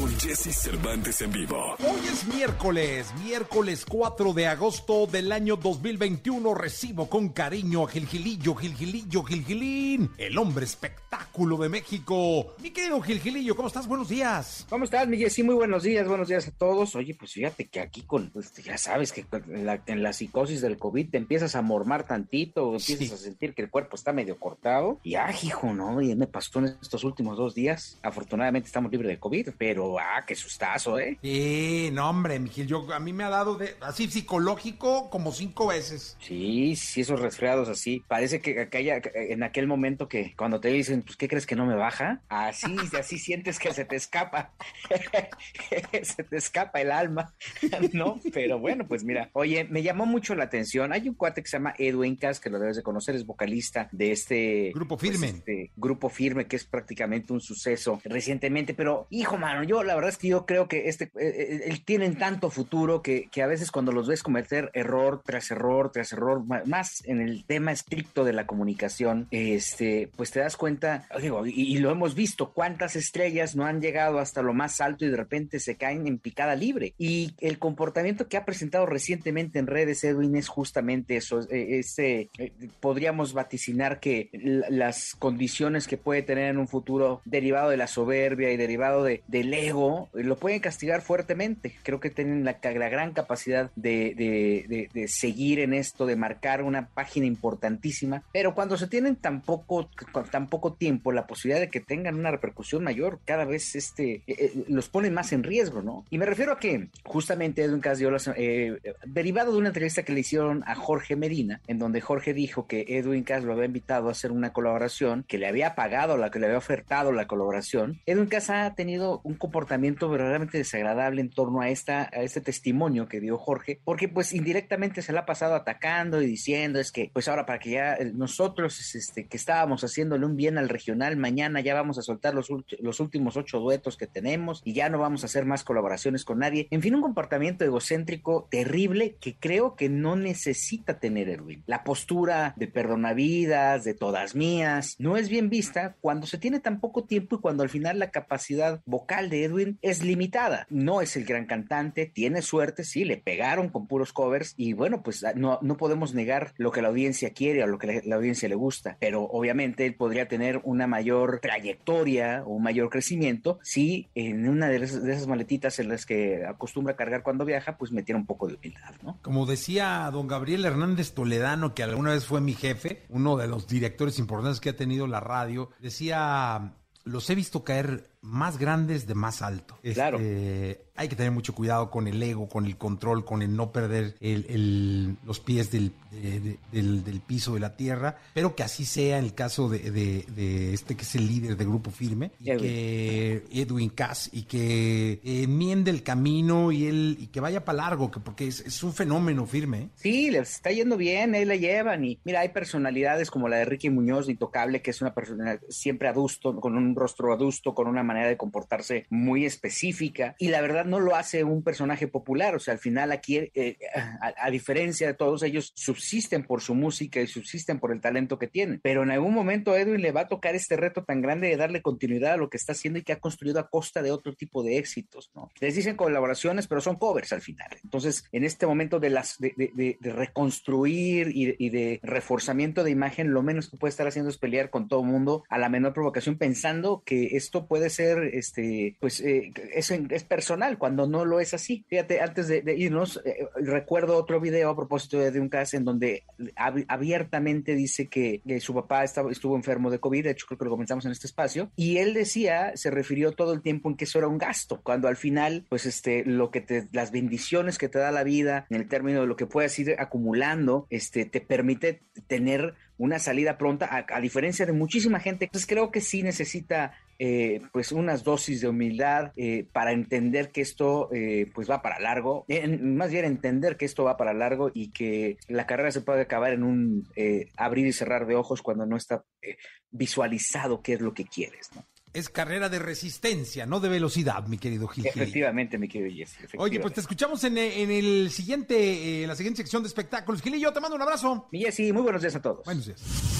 con Jesse Cervantes en vivo. Hoy es miércoles, miércoles 4 de agosto del año 2021. Recibo con cariño a Gilgilillo, Gilgilillo, Gilgilín, el hombre espectáculo de México. Mi querido Gilgilillo, ¿cómo estás? Buenos días. ¿Cómo estás, mi Jessy? Muy buenos días, buenos días a todos. Oye, pues fíjate que aquí con, pues, ya sabes que en la, en la psicosis del COVID te empiezas a mormar tantito, empiezas Sí. a sentir que el cuerpo está medio cortado. Y ah, hijo, ¿no? Y me pasó en estos últimos dos días. Afortunadamente estamos libres de COVID, pero ah, qué sustazo, ¿eh? Sí, no, hombre, Miguel, yo, a mí me ha dado de, así psicológico como cinco veces. Sí, sí, esos resfriados así. Parece que aquella, en aquel momento que cuando te dicen, pues, ¿qué crees que no me baja? Así, así sientes que se te escapa. se te escapa el alma, ¿no? Pero bueno, pues mira, oye, me llamó mucho la atención. Hay un cuate que se llama Edwin Cass, que lo debes de conocer, es vocalista de este Grupo pues, Firme. este grupo firme, que es prácticamente un suceso recientemente. Pero, hijo, mano, yo la verdad es que yo creo que este, eh, eh, tienen tanto futuro que, que a veces cuando los ves cometer error tras error tras error, más en el tema estricto de la comunicación, este, pues te das cuenta, digo, y, y lo hemos visto, cuántas estrellas no han llegado hasta lo más alto y de repente se caen en picada libre. Y el comportamiento que ha presentado recientemente en redes, Edwin, es justamente eso. eh, Ese, eh, podríamos vaticinar que la- las condiciones que puede tener en un futuro derivado de la soberbia y derivado de, del ego, eh, lo pueden castigar fuertemente. Creo que tienen la, la gran capacidad de, de- de- de seguir en esto, de marcar una página importantísima, pero cuando se tienen tan poco, tan poco tiempo, la posibilidad de que tengan una repercusión mayor, cada vez este, eh, eh, los ponen más en riesgo, ¿no? Y me refiero a que justamente Edwin Cass dio las- eh, derivado de una entrevista que le hicieron a Jorge Medina, en donde Jorge dijo que Edwin Cass lo había invitado a hacer una colaboración, que le había pagado, la que le había ofertado la colaboración. Edwin Cass ha tenido un comportamiento verdaderamente desagradable en torno a, esta, a este testimonio que dio Jorge, porque pues indirectamente se la ha pasado atacando y diciendo es que pues ahora para que ya eh, nosotros este, que estábamos haciéndole un bien al regional, mañana ya vamos a soltar los, los últimos ocho duetos que tenemos y ya no vamos a hacer más colaboraciones con nadie. En fin, un comportamiento egocéntrico terrible que creo que no necesita tener Erwin. La postura de perdonavidas, de todas mías, no es bien vista cuando se tiene tan poco tiempo y cuando al final la capacidad vocal de Es limitada. No es el gran cantante, tiene suerte, sí, le pegaron con puros covers y bueno, pues no, no podemos negar lo que la audiencia quiere o lo que la, audiencia le gusta, pero obviamente él podría tener una mayor trayectoria o un mayor crecimiento si en una de esas, de esas maletitas en las que acostumbra cargar cuando viaja, pues metiera un poco de humildad, ¿no? Como decía don Gabriel Hernández Toledano, que alguna vez fue mi jefe, uno de los directores importantes que ha tenido la radio, decía, los he visto caer más grandes de más alto. Claro. Este, hay que tener mucho cuidado con el ego, con el control, con el no perder el- el- los pies del, de- de- del, del piso de la tierra, pero que así sea en el caso de, de- este que es el líder de Grupo Firme, y Edwin. que Edwin Cass, y que enmiende el camino y él y que vaya para largo, que porque es, es un fenómeno firme. ¿eh? Sí, les está yendo bien, ahí la llevan. Y mira, hay personalidades como la de Ricky Muñoz, Intocable, que es una persona siempre adusto, con un rostro adusto, con una manera de comportarse muy específica. Y la verdad no lo hace un personaje popular. O sea, al final aquí, eh, a, a diferencia de todos ellos, subsisten por su música y subsisten por el talento que tienen. Pero en algún momento Edwin le va a tocar este reto tan grande de darle continuidad a lo que está haciendo y que ha construido a costa de otro tipo de éxitos, ¿no? Les dicen colaboraciones, pero son covers al final. Entonces, en este momento de las de, de- de- reconstruir y y de reforzamiento de imagen, lo menos que puede estar haciendo es pelear con todo mundo a la menor provocación, pensando que esto puede ser, este, pues, eh, es, personal, cuando no lo es así. Fíjate, antes de, irnos, eh, recuerdo otro video a propósito de, un caso en donde ab- abiertamente dice que, su papá estaba, estuvo enfermo de COVID, de hecho creo que lo comenzamos en este espacio, y él decía, se refirió todo el tiempo en que eso era un gasto, cuando al final, pues este, lo que las bendiciones que te da la vida, en el término de lo que puedes ir acumulando, este, te permite tener una salida pronta, a, a diferencia de muchísima gente. Entonces creo que sí necesita eh, pues unas dosis de humildad eh, para entender que esto eh, pues va para largo, más bien entender que esto va para largo y que la carrera se puede acabar en un eh, abrir y cerrar de ojos cuando no está eh, visualizado qué es lo que quieres. Es carrera de resistencia, no de velocidad, mi querido Gil. Efectivamente, mi querido Jesse. Oye, pues te escuchamos en, en el siguiente, en la siguiente sección de espectáculos. Gil y yo te mando un abrazo. Mi muy buenos días a todos. Buenos días.